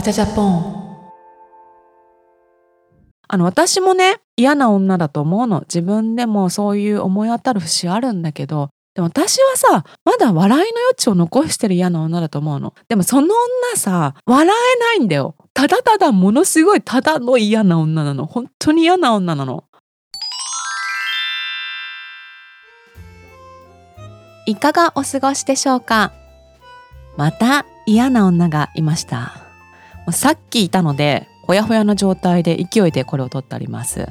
わちゃジャポン。あの私もね嫌な女だと思うの。自分でもそういう思い当たる節あるんだけど。でも私はさまだ笑いの余地を残してる嫌な女だと思うの。でもその女さ笑えないんだよ。ただただものすごいただの嫌な女なの。本当に嫌な女なの。いかがお過ごしでしょうか？また嫌な女がいましたさっきいたのでほやほやの状態で勢いでこれを撮ってあります。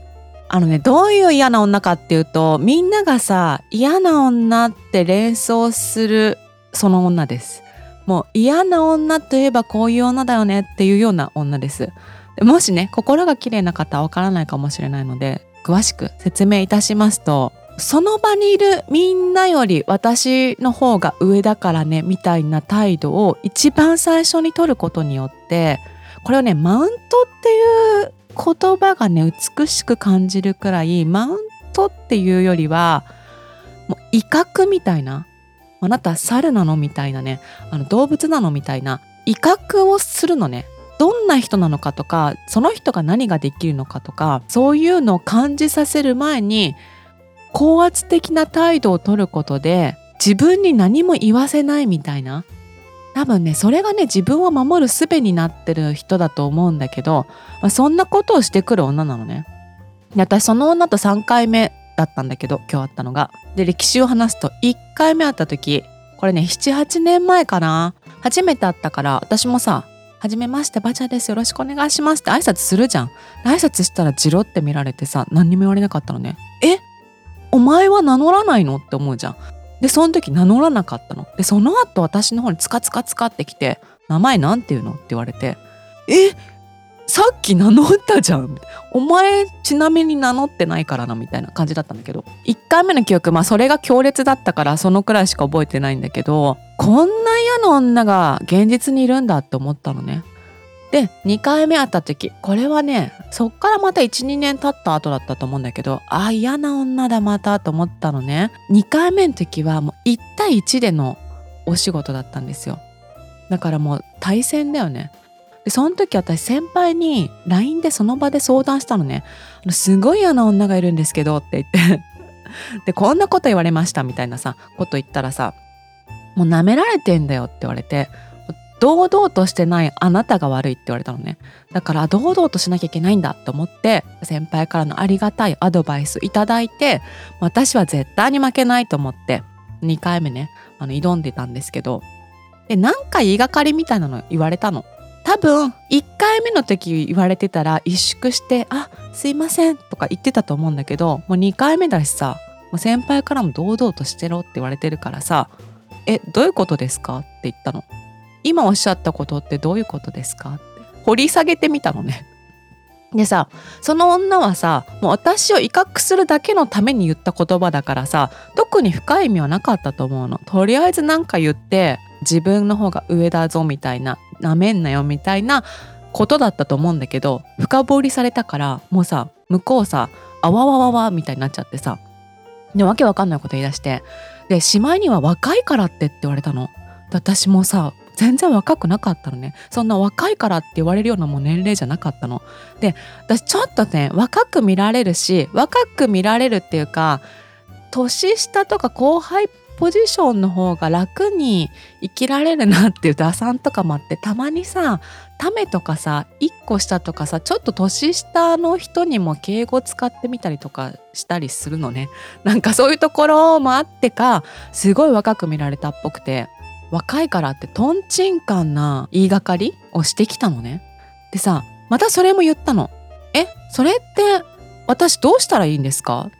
あのねどういう嫌な女かっていうとみんながさ嫌な女って連想するその女です。もう嫌な女といえばこういう女だよねっていうような女です。もしね心が綺麗な方はわからないかもしれないので詳しく説明いたしますとその場にいるみんなより私の方が上だからねみたいな態度を一番最初に取ることによってこれをねマウントっていう言葉がね美しく感じるくらいマウントっていうよりはもう威嚇みたいなあなた猿なのみたいなねあの動物なのみたいな威嚇をするのね。どんな人なのかとかその人が何ができるのかとかそういうのを感じさせる前に高圧的な態度をとることで自分に何も言わせないみたいな多分ねそれがね自分を守る術になってる人だと思うんだけど、まあ、そんなことをしてくる女なのね。私その女と3回目だったんだけど今日会ったのが。で歴史を話すと1回目会った時これね78年前かな初めて会ったから私もさ「はじめましてバチャですよろしくお願いします」って挨拶するじゃん。挨拶したらジロって見られてさ何にも言われなかったのね。え？お前は名乗らないの？って思うじゃん。でその時名乗らなかったの。でその後私の方にツカツカツカってきて「名前なんて言うの?」って言われて「え？さっき名乗ったじゃん」お前ちなみに名乗ってないからな」みたいな感じだったんだけど1回目の記憶まあそれが強烈だったからそのくらいしか覚えてないんだけどこんな嫌な女が現実にいるんだって思ったのね。で2回目会った時これはねそっからまた12年経った後だったと思うんだけどあ嫌な女だまたと思ったのね。2回目の時はもう1対1でのお仕事だったんですよ。だからもう対戦だよね。でその時私先輩に LINE でその場で相談したのね。すごい嫌な女がいるんですけどって言って。でこんなこと言われましたみたいなさこと言ったらさもう舐められてんだよって言われて。堂々としてないあなたが悪いって言われたのねだから堂々としなきゃいけないんだと思って先輩からのありがたいアドバイスいただいて私は絶対に負けないと思って2回目ねあの挑んでたんですけどでなんか言いがかりみたいなの言われたの多分1回目の時言われてたら萎縮して「あすいません」とか言ってたと思うんだけどもう2回目だしさもう先輩からも堂々としてろって言われてるからさ「えどういうことですか?」って言ったの。今おっしゃったことってどういうことですか？って掘り下げてみたのね。でさその女はさもう私を威嚇するだけのために言った言葉だからさ特に深い意味はなかったと思うの。とりあえず何か言って自分の方が上だぞみたいななめんなよみたいなことだったと思うんだけど深掘りされたからもうさ向こうさあわわわわみたいになっちゃってさでわけわかんないこと言い出してでしまいには若いからってって言われたの。私もさ全然若くなかったのね。そんな若いからって言われるようなもう年齢じゃなかったの。で私ちょっとね若く見られるし若く見られるっていうか年下とか後輩ポジションの方が楽に生きられるなっていう打算とかもあってたまにさためとかさ1個下とかさちょっと年下の人にも敬語使ってみたりとかしたりするのね。なんかそういうところもあってかすごい若く見られたっぽくて。若いからってとんちんかんな言いがかりをしてきたのね。でさまたそれも言ったの。えそれって私どうしたらいいんですか？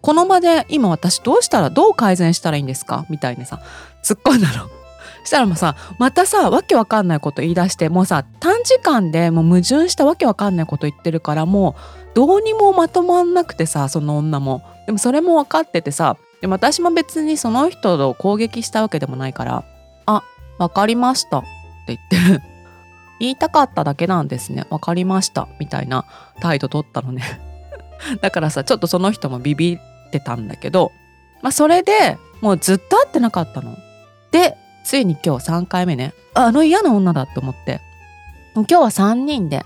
この場で今私どうしたらどう改善したらいいんですか？みたいにさ突っ込んだの。したらもうさまたさわけわかんないこと言い出してもうさ短時間でもう矛盾したわけわかんないこと言ってるからもうどうにもまとまんなくてさその女も。でもそれも分かっててさでも私も別にその人を攻撃したわけでもないから、わかりましたって言って言いたかっただけなんですね。わかりました。みたいな態度取ったのね だからさ、ちょっとその人もビビってたんだけど、まあそれでもうずっと会ってなかったの。で、ついに今日3回目ね、あの嫌な女だって思って。今日は3人で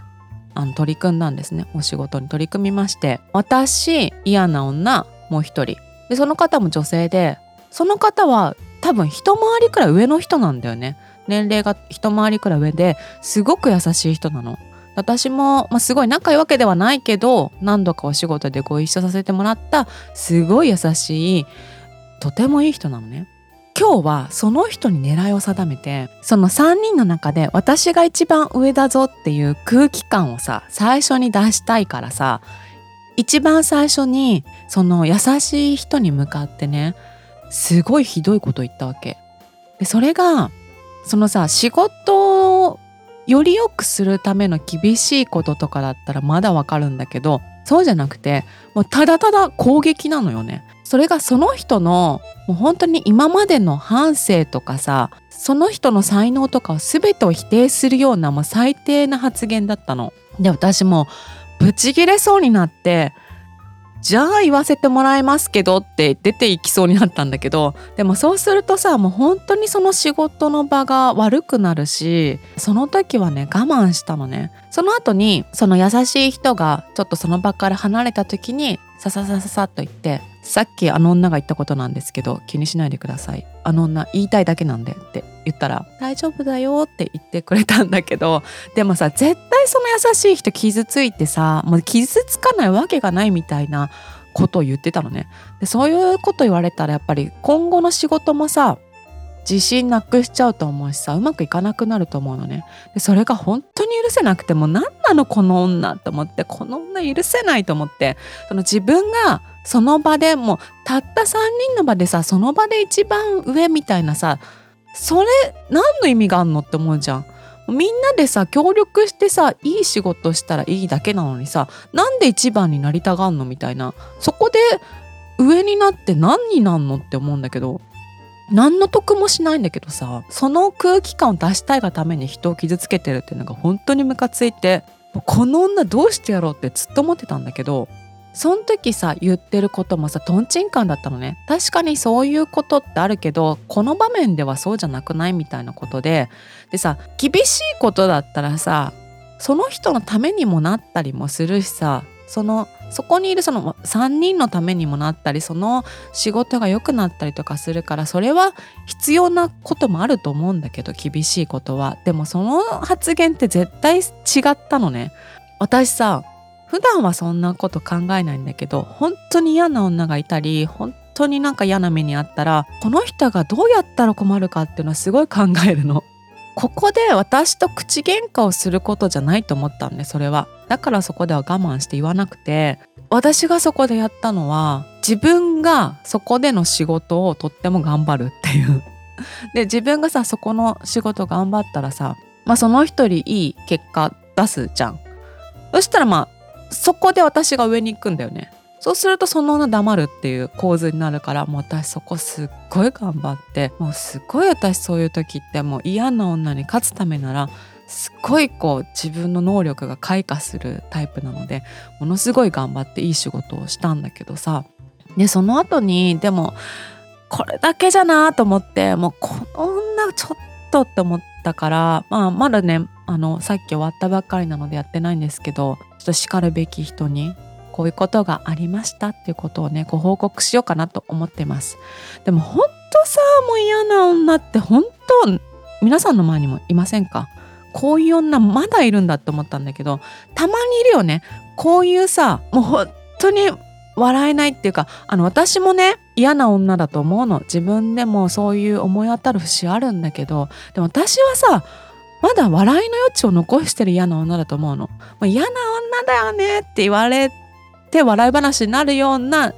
あの取り組んだんですねお仕事に取り組みまして私嫌な女もう一人でその方も女性でその方は多分一回りくらい上の人なんだよね。年齢が一回りくらい上ですごく優しい人なの。私も、まあ、すごい仲いいわけではないけど何度かお仕事でご一緒させてもらったすごい優しいとてもいい人なのね。今日はその人に狙いを定めてその3人の中で私が一番上だぞっていう空気感をさ最初に出したいからさ一番最初にその優しい人に向かってねすごいひどいこと言ったわけ。でそれがそのさ仕事をより良くするための厳しいこととかだったらまだわかるんだけどそうじゃなくてもうただただ攻撃なのよね。それがその人のもう本当に今までの反省とかさその人の才能とかを全てを否定するようなもう最低な発言だったの。で私もブチギレそうになってじゃあ言わせてもらいますけどって出ていきそうになったんだけどでもそうするとさもう本当にその仕事の場が悪くなるしその時はね我慢したのね。その後にその優しい人がちょっとその場から離れた時にさささささっと言ってさっきあの女が言ったことなんですけど気にしないでください。あの女言いたいだけなんでって。言ったら大丈夫だよって言ってくれたんだけど でもさ絶対その優しい人傷ついてさもう傷つかないわけがないみたいなことを言ってたのね。でそういうこと言われたらやっぱり今後の仕事もさ自信なくしちゃうと思うしさうまくいかなくなると思うのね。でそれが本当に許せなくても何なのこの女と思ってこの女許せないと思って。その自分がその場でもうたった3人の場でさその場で一番上みたいなさそれ何の意味があんのって思うじゃん。みんなでさ協力してさいい仕事したらいいだけなのにさなんで一番になりたがんのみたいなそこで上になって何になんのって思うんだけど何の得もしないんだけどさその空気感を出したいがために人を傷つけてるっていうのが本当にムカついてこの女どうしてやろうってずっと思ってたんだけどその時さ言ってることもさとんちんカンだったのね。確かにそういうことってあるけどこの場面ではそうじゃなくないみたいなことで。でさ厳しいことだったらさその人のためにもなったりもするしさそのそこにいるその3人のためにもなったりその仕事が良くなったりとかするからそれは必要なこともあると思うんだけど厳しいことは。でもその発言って絶対違ったのね。私さ普段はそんなこと考えないんだけど本当に嫌な女がいたり本当になんか嫌な目にあったらこの人がどうやったら困るかっていうのはすごい考えるの。ここで私と口喧嘩をすることじゃないと思ったんでそれは。だからそこでは我慢して言わなくて。私がそこでやったのは自分がそこでの仕事をとっても頑張るっていう。で自分がさそこの仕事頑張ったらさまあその一人いい結果出すじゃん。そしたらまあそこで私が上に行くんだよね。そうするとその女黙るっていう構図になるからもう私そこすっごい頑張ってもうすっごい私そういう時ってもう嫌な女に勝つためならすっごいこう自分の能力が開花するタイプなのでものすごい頑張っていい仕事をしたんだけどさ。でその後にでもこれだけじゃなと思ってもうこの女ちょっとって思ったからまあまだねあのさっき終わったばっかりなのでやってないんですけどちょっと叱るべき人にこういうことがありましたっていうことをねご報告しようかなと思ってます。でも本当さもう嫌な女って本当皆さんの前にもいませんか？こういう女まだいるんだって思ったんだけどたまにいるよね。こういうさもう本当に笑えないっていうかあの私もね嫌な女だと思うの自分でもそういう思い当たる節あるんだけどでも私はさまだ笑いの余地を残してる嫌な女だと思うの。嫌な女だよねって言われて笑い話になるような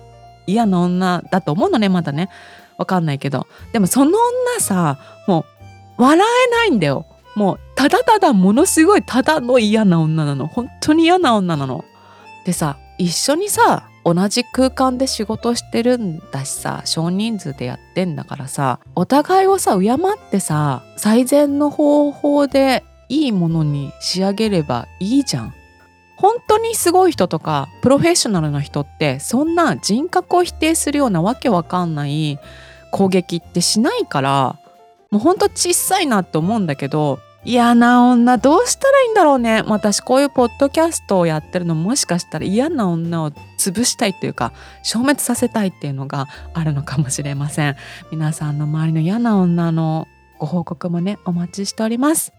嫌な女だと思うのねまだね。わかんないけど。でもその女さもう笑えないんだよ。もうただただものすごいただの嫌な女なの。本当に嫌な女なの。でさ一緒にさ同じ空間で仕事してるんだしさ少人数でやってんだからさお互いをさ敬ってさ最善の方法でいいものに仕上げればいいじゃん。本当にすごい人とかプロフェッショナルな人ってそんな人格を否定するようなわけわかんない攻撃ってしないからもうほんと小さいなって思うんだけど嫌な女どうしたらいいんだろうね。私こういうポッドキャストをやってるのもしかしたら嫌な女を潰したいっていうか消滅させたいっていうのがあるのかもしれません。皆さんの周りの嫌な女のご報告もねお待ちしております。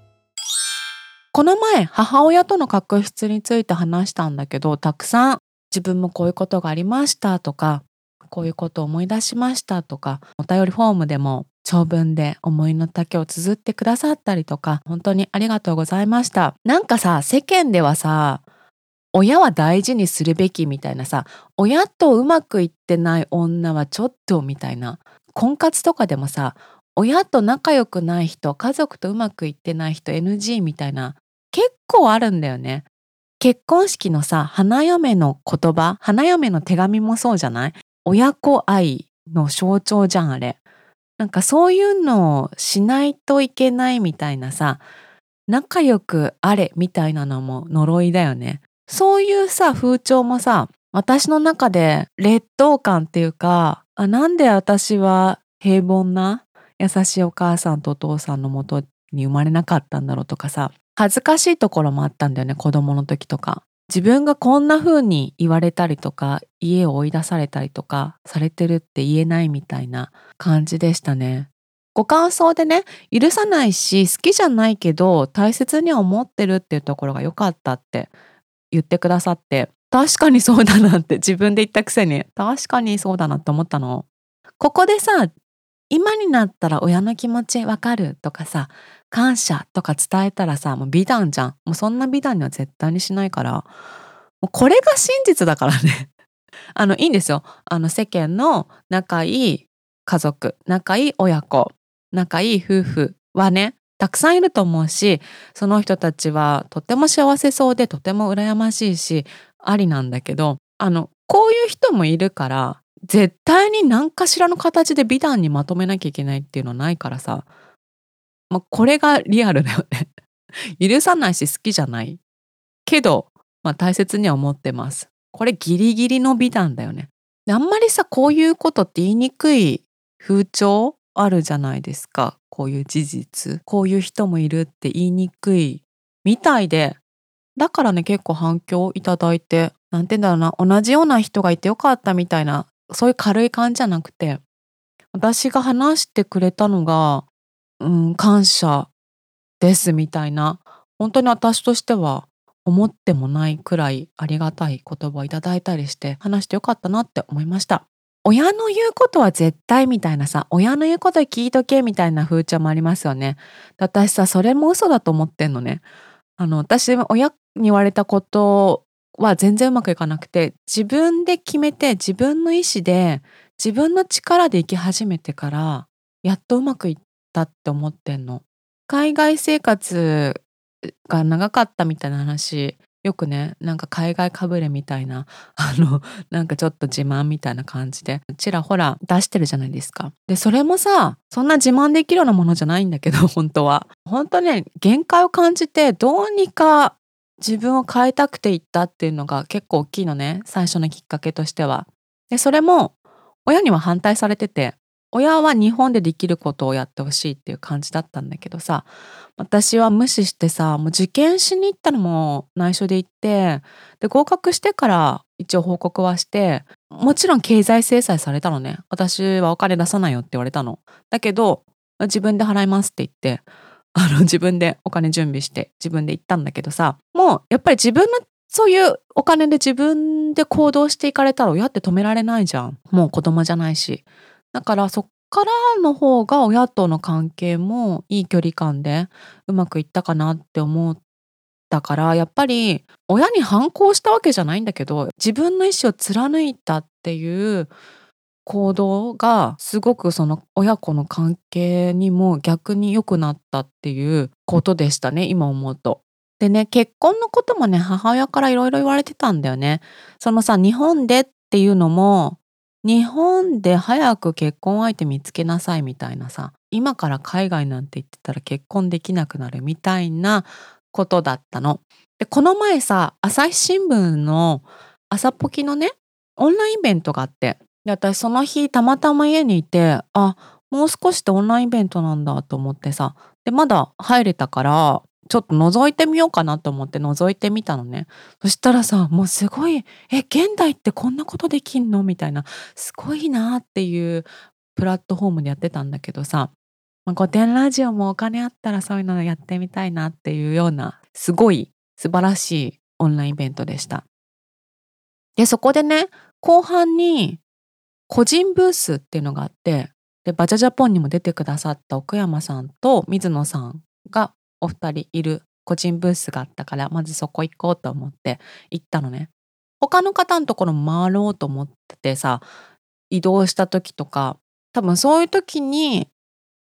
この前母親との確執について話したんだけどたくさん自分もこういうことがありましたとかこういうことを思い出しましたとかお便りフォームでも長文で思いの丈を綴ってくださったりとか、本当にありがとうございました。なんかさ、世間ではさ、親は大事にするべきみたいなさ、親とうまくいってない女はちょっとみたいな。婚活とかでもさ、親と仲良くない人、家族とうまくいってない人 NG みたいな、結構あるんだよね。結婚式のさ、花嫁の言葉、花嫁の手紙もそうじゃない？親子愛の象徴じゃん、あれ。なんかそういうのをしないといけないみたいなさ、仲良くあれみたいなのも呪いだよね。そういうさ、風潮もさ、私の中で劣等感っていうか、あなんで私は平凡な優しいお母さんとお父さんのもとに生まれなかったんだろうとかさ、恥ずかしいところもあったんだよね、子供の時とか。自分がこんな風に言われたりとか家を追い出されたりとかされてるって言えないみたいな感じでしたね。ご感想でね許さないし好きじゃないけど大切に思ってるっていうところが良かったって言ってくださって確かにそうだなって自分で言ったくせに確かにそうだなって思ったの。ここでさ今になったら親の気持ちわかるとかさ感謝とか伝えたらさもう美談じゃん。もうそんな美談には絶対にしないから。もうこれが真実だからね。あのいいんですよ。あの世間の仲いい家族仲いい親子仲いい夫婦はねたくさんいると思うしその人たちはとても幸せそうでとても羨ましいしありなんだけどあのこういう人もいるから絶対に何かしらの形で美談にまとめなきゃいけないっていうのはないからさ、まあ、これがリアルだよね 許さないし好きじゃない。けど、まあ、大切には思ってます。これギリギリの美談だよね。あんまりさ、こういうことって言いにくい風潮あるじゃないですか。こういう事実。こういう人もいるって言いにくいみたいで、だからね、結構反響いただいて、なんて言うんだろうな、同じような人がいてよかったみたいなそういう軽い感じじゃなくて、私が話してくれたのが、うん、感謝ですみたいな、本当に私としては思ってもないくらいありがたい言葉をいただいたりして話してよかったなって思いました。親の言うことは絶対みたいなさ、親の言うこと聞いとけみたいな風潮もありますよね。私さ、それも嘘だと思ってんのね。あの、私、親に言われたことは全然うまくいかなくて自分で決めて自分の意思で自分の力で生き始めてからやっとうまくいったって思ってんの。海外生活が長かったみたいな話よくねなんか海外かぶれみたいな あのなんかちょっと自慢みたいな感じでちらほら出してるじゃないですか。でそれもさそんな自慢できるようなものじゃないんだけど本当は。本当ね限界を感じてどうにか自分を変えたくて行ったっていうのが結構大きいのね最初のきっかけとしては。でそれも親には反対されてて親は日本でできることをやってほしいっていう感じだったんだけどさ私は無視してさもう受験しに行ったのも内緒で行ってで合格してから一応報告はしてもちろん経済制裁されたのね私はお金出さないよって言われたのだけど自分で払いますって言ってあの自分でお金準備して自分で行ったんだけどさもやっぱり自分のそういうお金で自分で行動していかれたら親って止められないじゃんもう子供じゃないしだからそっからの方が親との関係もいい距離感でうまくいったかなって思ったからやっぱり親に反抗したわけじゃないんだけど自分の意思を貫いたっていう行動がすごくその親子の関係にも逆に良くなったっていうことでしたね今思うと。でね結婚のこともね母親からいろいろ言われてたんだよね。そのさ日本でっていうのも日本で早く結婚相手見つけなさいみたいなさ今から海外なんて言ってたら結婚できなくなるみたいなことだったの。でこの前さ朝日新聞の朝ポキのねオンラインイベントがあってで、私その日たまたま家にいて、あ、もう少しでオンラインイベントなんだと思ってさ、でまだ入れたからちょっと覗いてみようかなと思って覗いてみたのね。そしたらさもうすごい「え現代ってこんなことできんの?」みたいなすごいなっていうプラットフォームでやってたんだけどさ、古典ラジオもお金あったらそういうのやってみたいなっていうようなすごい素晴らしいオンラインイベントでした。でそこでね後半に個人ブースっていうのがあってでバジャジャポンにも出てくださった奥山さんと水野さんがお二人いる個人ブースがあったからまずそこ行こうと思って行ったのね。他の方のところ回ろうと思っててさ移動した時とか多分そういう時に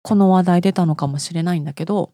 この話題出たのかもしれないんだけど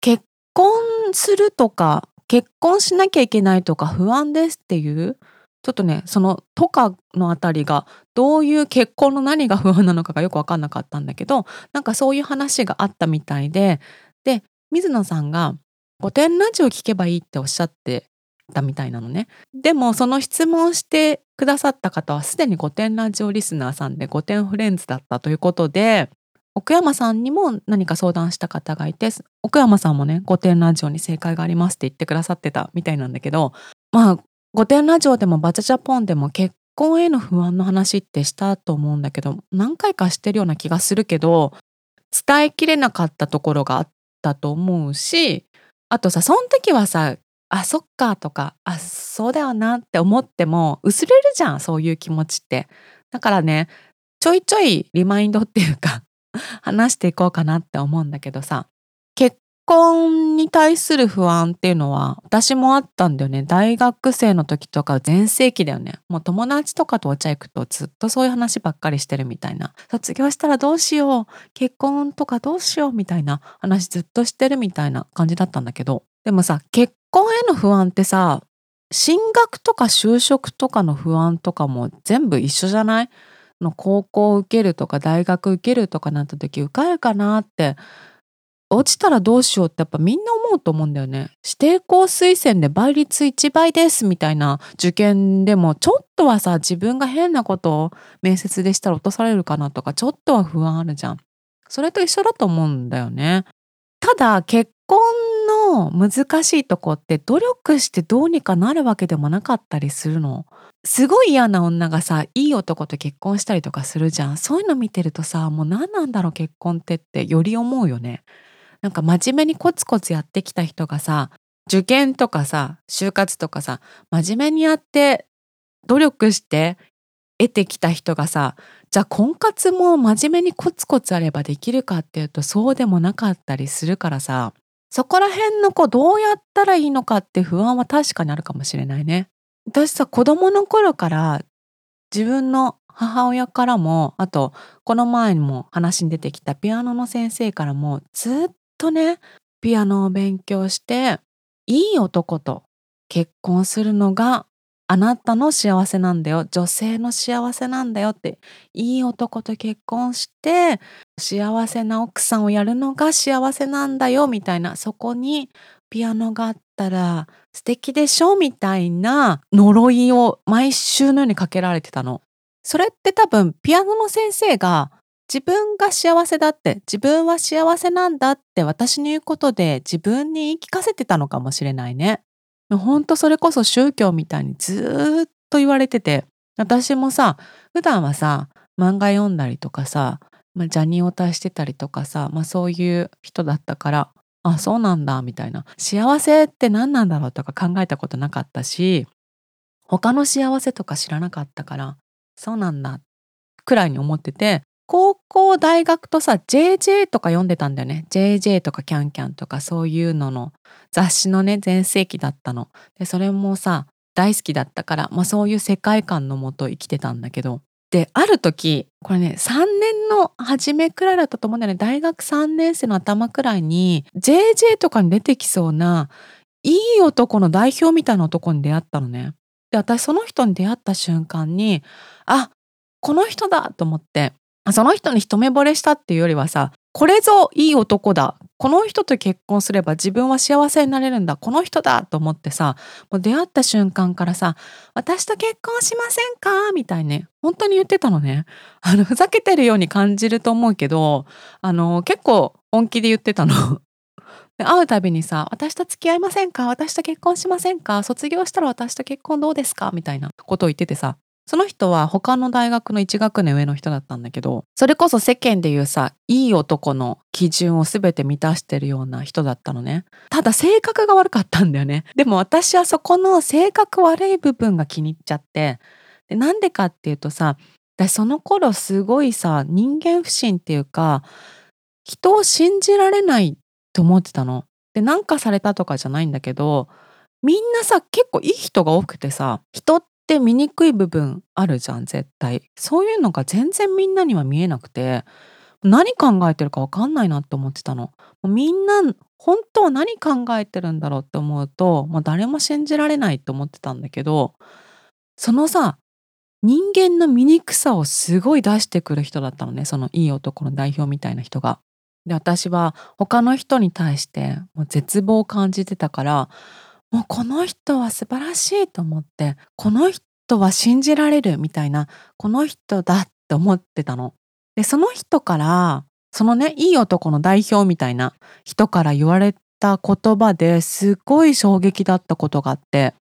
結婚するとか結婚しなきゃいけないとか不安ですっていうちょっとねその「とか」のあたりがどういう結婚の何が不安なのかがよく分かんなかったんだけどなんかそういう話があったみたいでで水野さんが「古典ラジオ聞けばいい」っておっしゃってたみたいなのね。でもその質問してくださった方はすでに古典ラジオリスナーさんで古典フレンズだったということで奥山さんにも何か相談した方がいて奥山さんもね古典ラジオに正解がありますって言ってくださってたみたいなんだけどまあ古典ラジオでもバチャジャポンでも結婚への不安の話ってしたと思うんだけど何回かしてるような気がするけど伝えきれなかったところがあったと思うしあとさその時はさあそっかとかあそうだよなって思っても薄れるじゃんそういう気持ちって。だからねちょいちょいリマインドっていうか話していこうかなって思うんだけどさ結婚に対する不安っていうのは私もあったんだよね。大学生の時とか全盛期だよね。もう友達とかとお茶行くとずっとそういう話ばっかりしてるみたいな。卒業したらどうしよう。結婚とかどうしようみたいな。話ずっとしてるみたいな感じだったんだけど。でもさ結婚への不安ってさ進学とか就職とかの不安とかも全部一緒じゃない？の高校受けるとか大学受けるとかなった時受かるかなって落ちたらどうしようってやっぱみんな思うと思うんだよね。指定校推薦で倍率1倍ですみたいな受験でもちょっとはさ自分が変なことを面接でしたら落とされるかなとかちょっとは不安あるじゃん。それと一緒だと思うんだよね。ただ結婚の難しいとこって努力してどうにかなるわけでもなかったりするの。すごい嫌な女がさいい男と結婚したりとかするじゃんそういうの見てるとさもう何なんだろう結婚ってってより思うよねなんか真面目にコツコツやってきた人がさ受験とかさ就活とかさ真面目にやって努力して得てきた人がさじゃあ婚活も真面目にコツコツあればできるかっていうとそうでもなかったりするからさそこら辺の子どうやったらいいのかって不安は確かにあるかもしれないね。私さ子供の頃から自分の母親からもあとこの前にも話に出てきたピアノの先生からもずっとねピアノを勉強していい男と結婚するのがあなたの幸せなんだよ女性の幸せなんだよっていい男と結婚して幸せな奥さんをやるのが幸せなんだよみたいなそこにピアノがあったら素敵でしょみたいな呪いを毎週のようにかけられてたの。それって多分ピアノの先生が自分が幸せだって自分は幸せなんだって私に言うことで自分に言い聞かせてたのかもしれないね。ほんとそれこそ宗教みたいにずっと言われてて私もさ普段はさ漫画読んだりとかさ、まあ、ジャニオタしてたりとかさ、まあ、そういう人だったからあそうなんだみたいな幸せって何なんだろうとか考えたことなかったし他の幸せとか知らなかったからそうなんだくらいに思ってて高校大学とさ JJ とか読んでたんだよね。JJ とかキャンキャンとかそういうのの雑誌のね全盛期だったの。でそれもさ大好きだったから、まあ、そういう世界観のもと生きてたんだけど。である時これね3年の初めくらいだったと思うんだよね。大学3年生の頭くらいに JJ とかに出てきそうないい男の代表みたいな男に出会ったのね。で私その人に出会った瞬間にあこの人だと思って。その人に一目惚れしたっていうよりはさこれぞいい男だ。この人と結婚すれば自分は幸せになれるんだ。この人だと思ってさもう出会った瞬間からさ「私と結婚しませんか?」みたいに本当に言ってたのね。あのふざけてるように感じると思うけどあの結構本気で言ってたの。会うたびにさ「私と付き合いませんか？私と結婚しませんか？卒業したら私と結婚どうですか?」みたいなことを言っててさその人は他の大学の1学年上の人だったんだけどそれこそ世間でいうさいい男の基準を全て満たしてるような人だったのねただ性格が悪かったんだよねでも私はそこの性格悪い部分が気に入っちゃってでなんでかっていうとさ私その頃すごいさ人間不信っていうか人を信じられないと思ってたの。でなんかされたとかじゃないんだけどみんなさ結構いい人が多くてさ人っって醜い部分あるじゃん絶対。そういうのが全然みんなには見えなくて何考えてるか分かんないなって思ってたの。みんな本当は何考えてるんだろうって思うともう誰も信じられないって思ってたんだけどそのさ人間の醜さをすごい出してくる人だったのねそのいい男の代表みたいな人が。で私は他の人に対してもう絶望を感じてたからもうこの人は素晴らしいと思ってこの人は信じられるみたいなこの人だって思ってたの。でその人からそのねいい男の代表みたいな人から言われた言葉ですごい衝撃だったことがあって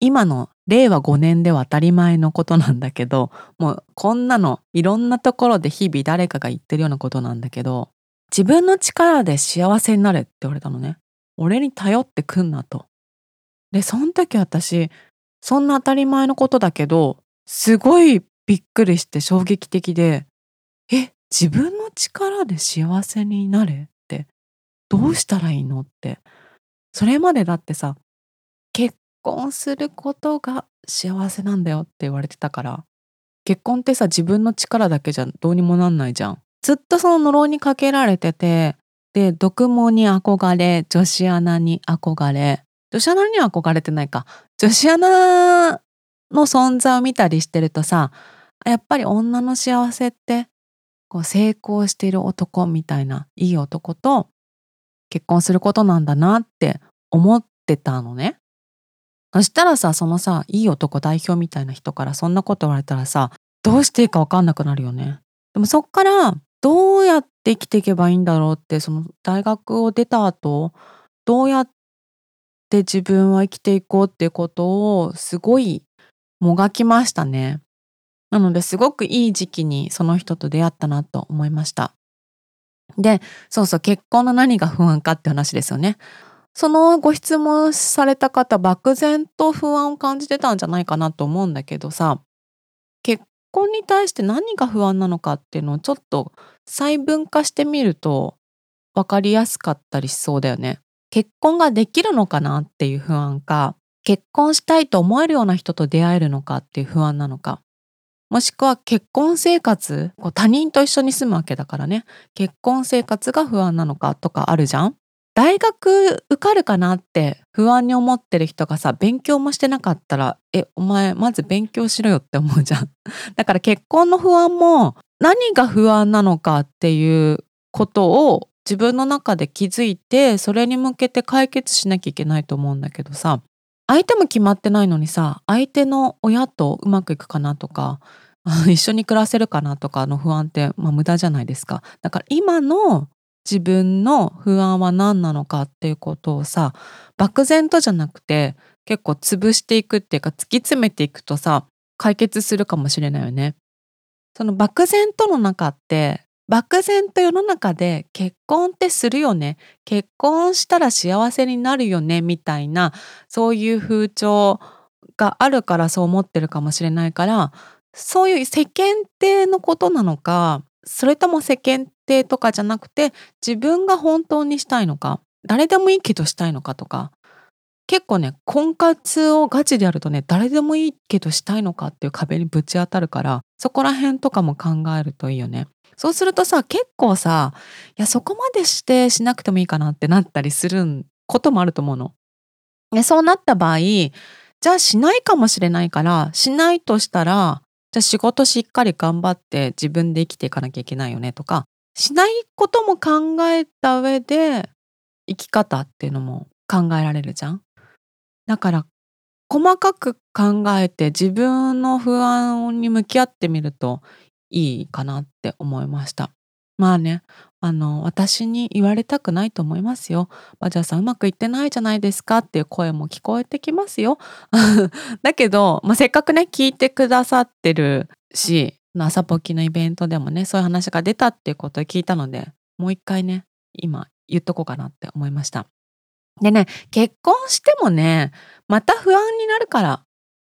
今の令和5年では当たり前のことなんだけどもうこんなのいろんなところで日々誰かが言ってるようなことなんだけど自分の力で幸せになれって言われたのね。俺に頼ってくんなと。で、その時私、そんな当たり前のことだけど、すごいびっくりして衝撃的で、え、自分の力で幸せになれ？ってどうしたらいいの？って。それまでだってさ、結婚することが幸せなんだよって言われてたから、結婚ってさ、自分の力だけじゃどうにもなんないじゃん。ずっとその呪いにかけられてて、で、毒毛に憧れ、女子アナに憧れ、女子アナには憧れてないか。女子アナの存在を見たりしてるとさ、やっぱり女の幸せって、こう成功している男みたいな、いい男と結婚することなんだなって思ってたのね。そしたらさ、そのさ、いい男代表みたいな人からそんなこと言われたらさ、どうしていいかわかんなくなるよね。でもそっからどうやって生きていけばいいんだろうってその大学を出た後どうやって自分は生きていこうっていうことをすごいもがきましたね。なのですごくいい時期にその人と出会ったなと思いました。で、そうそう結婚の何が不安かって話ですよね。そのご質問された方漠然と不安を感じてたんじゃないかなと思うんだけどさ結婚に対して何が不安なのかっていうのをちょっと細分化してみると分かりやすかったりしそうだよね。結婚ができるのかなっていう不安か結婚したいと思えるような人と出会えるのかっていう不安なのかもしくは結婚生活他人と一緒に住むわけだからね結婚生活が不安なのかとかあるじゃん。大学受かるかなって不安に思ってる人がさ勉強もしてなかったらえお前まず勉強しろよって思うじゃん。だから結婚の不安も何が不安なのかっていうことを自分の中で気づいてそれに向けて解決しなきゃいけないと思うんだけどさ相手も決まってないのにさ相手の親とうまくいくかなとか 一緒に暮らせるかなとかの不安って、まあ、無駄じゃないですかだから今の自分の不安は何なのかっていうことをさ漠然とじゃなくて結構潰していくっていうか突き詰めていくとさ解決するかもしれないよね。その漠然との中って漠然と世の中で結婚ってするよね結婚したら幸せになるよねみたいなそういう風潮があるからそう思ってるかもしれないからそういう世間体のことなのかそれとも世間体とかじゃなくて自分が本当にしたいのか誰でもいいけどしたいのかとか結構ね婚活をガチでやるとね誰でもいいけどしたいのかっていう壁にぶち当たるからそこら辺とかも考えるといいよね。そうするとさ結構さいやそこまでしてしなくてもいいかなってなったりすることもあると思うの。でそうなった場合じゃあしないかもしれないからしないとしたらじゃあ仕事しっかり頑張って自分で生きていかなきゃいけないよねとかしないことも考えた上で生き方っていうのも考えられるじゃん。だから細かく考えて自分の不安に向き合ってみるといいかなって思いました。まあね、あの、私に言われたくないと思いますよ。バジャさんうまくいってないじゃないですかっていう声も聞こえてきますよ。だけど、まあ、せっかくね、聞いてくださってるし、朝ポキのイベントでもね、そういう話が出たっていうことを聞いたので、もう一回ね、今言っとこうかなって思いました。でね、結婚してもね、また不安になるから、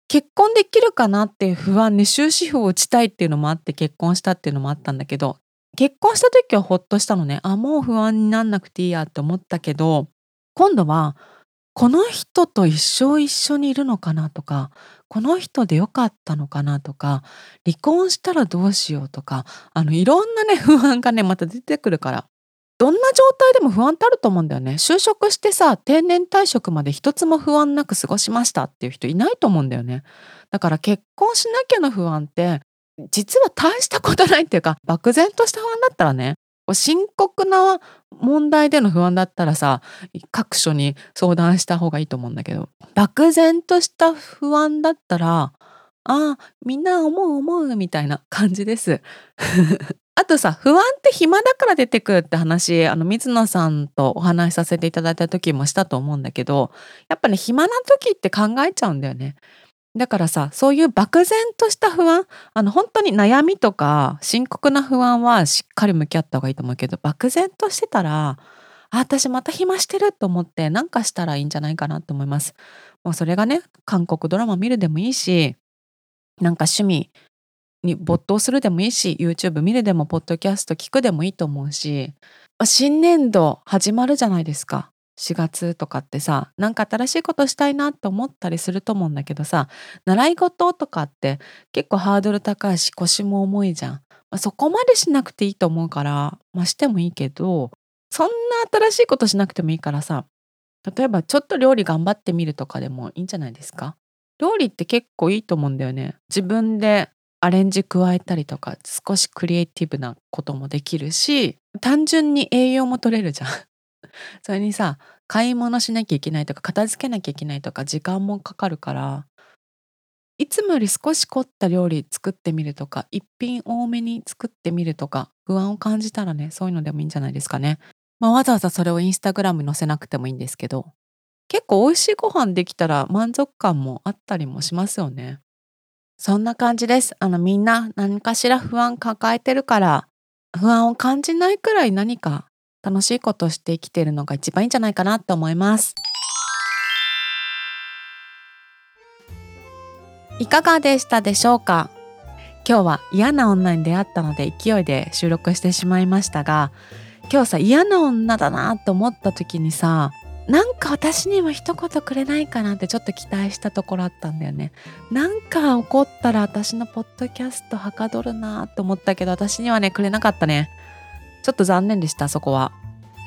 結婚できるかなっていう不安に終止符を打ちたいっていうのもあって結婚したっていうのもあったんだけど、結婚した時はほっとしたのね。あ、もう不安になんなくていいやって思ったけど、今度は、この人と一生一緒にいるのかなとか、この人でよかったのかなとか、離婚したらどうしようとか、あの、いろんなね、不安がね、また出てくるから。どんな状態でも不安ってあると思うんだよね。就職してさ、定年退職まで一つも不安なく過ごしましたっていう人いないと思うんだよね。だから結婚しなきゃの不安って実は大したことないっていうか漠然とした不安だったらね深刻な問題での不安だったらさ各所に相談した方がいいと思うんだけど漠然とした不安だったらああみんな思う思うみたいな感じです。あとさ不安って暇だから出てくるって話あの水野さんとお話しさせていただいた時もしたと思うんだけどやっぱね暇な時って考えちゃうんだよね。だからさ、そういう漠然とした不安、あの本当に悩みとか深刻な不安はしっかり向き合った方がいいと思うけど、漠然としてたら、あ、私また暇してると思って何かしたらいいんじゃないかなと思います。もうそれがね、韓国ドラマ見るでもいいし、なんか趣味に没頭するでもいいし、YouTube 見るでも、ポッドキャスト聞くでもいいと思うし、新年度始まるじゃないですか。4月とかってさなんか新しいことしたいなって思ったりすると思うんだけどさ習い事とかって結構ハードル高いし腰も重いじゃん、まあ、そこまでしなくていいと思うからまあしてもいいけどそんな新しいことしなくてもいいからさ例えばちょっと料理頑張ってみるとかでもいいんじゃないですか。料理って結構いいと思うんだよね。自分でアレンジ加えたりとか少しクリエイティブなこともできるし単純に栄養も取れるじゃん それにさ買い物しなきゃいけないとか片付けなきゃいけないとか時間もかかるからいつもより少し凝った料理作ってみるとか一品多めに作ってみるとか不安を感じたらねそういうのでもいいんじゃないですかね。まあ、わざわざそれをインスタグラムに載せなくてもいいんですけど結構美味しいご飯できたら満足感もあったりもしますよね。そんな感じです。あのみんな何かしら不安抱えてるから不安を感じないくらい何か楽しいことをして生きてるのが一番いいんじゃないかなと思います。いかがでしたでしょうか？今日は嫌な女に出会ったので勢いで収録してしまいましたが今日さ嫌な女だなと思った時にさなんか私にも一言くれないかなってちょっと期待したところあったんだよね。なんか怒ったら私のポッドキャストはかどるなと思ったけど私にはねくれなかったね。ちょっと残念でしたそこは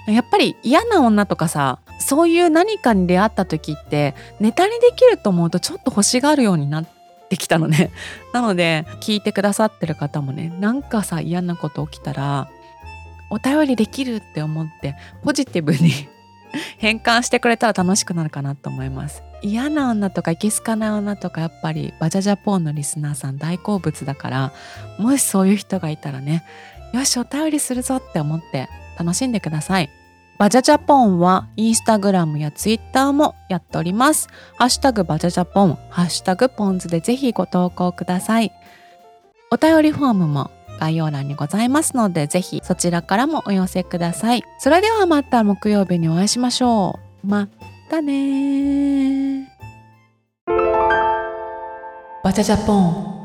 やっぱり嫌な女とかさそういう何かに出会った時ってネタにできると思うとちょっと欲しがるようになってきたのね なので聞いてくださってる方もねなんかさ嫌なこと起きたらお便りできるって思ってポジティブに 変換してくれたら楽しくなるかなと思います嫌な女とかいけすかない女とかやっぱりバジャジャポンのリスナーさん大好物だからもしそういう人がいたらねよしお便りするぞって思って楽しんでください。バジャジャポンはインスタグラムやツイッターもやっております。ハッシュタグバジャジャポン、ハッシュタグポンズでぜひご投稿ください。お便りフォームも概要欄にございますので、ぜひそちらからもお寄せください。それではまた木曜日にお会いしましょう。またねバチャジャポン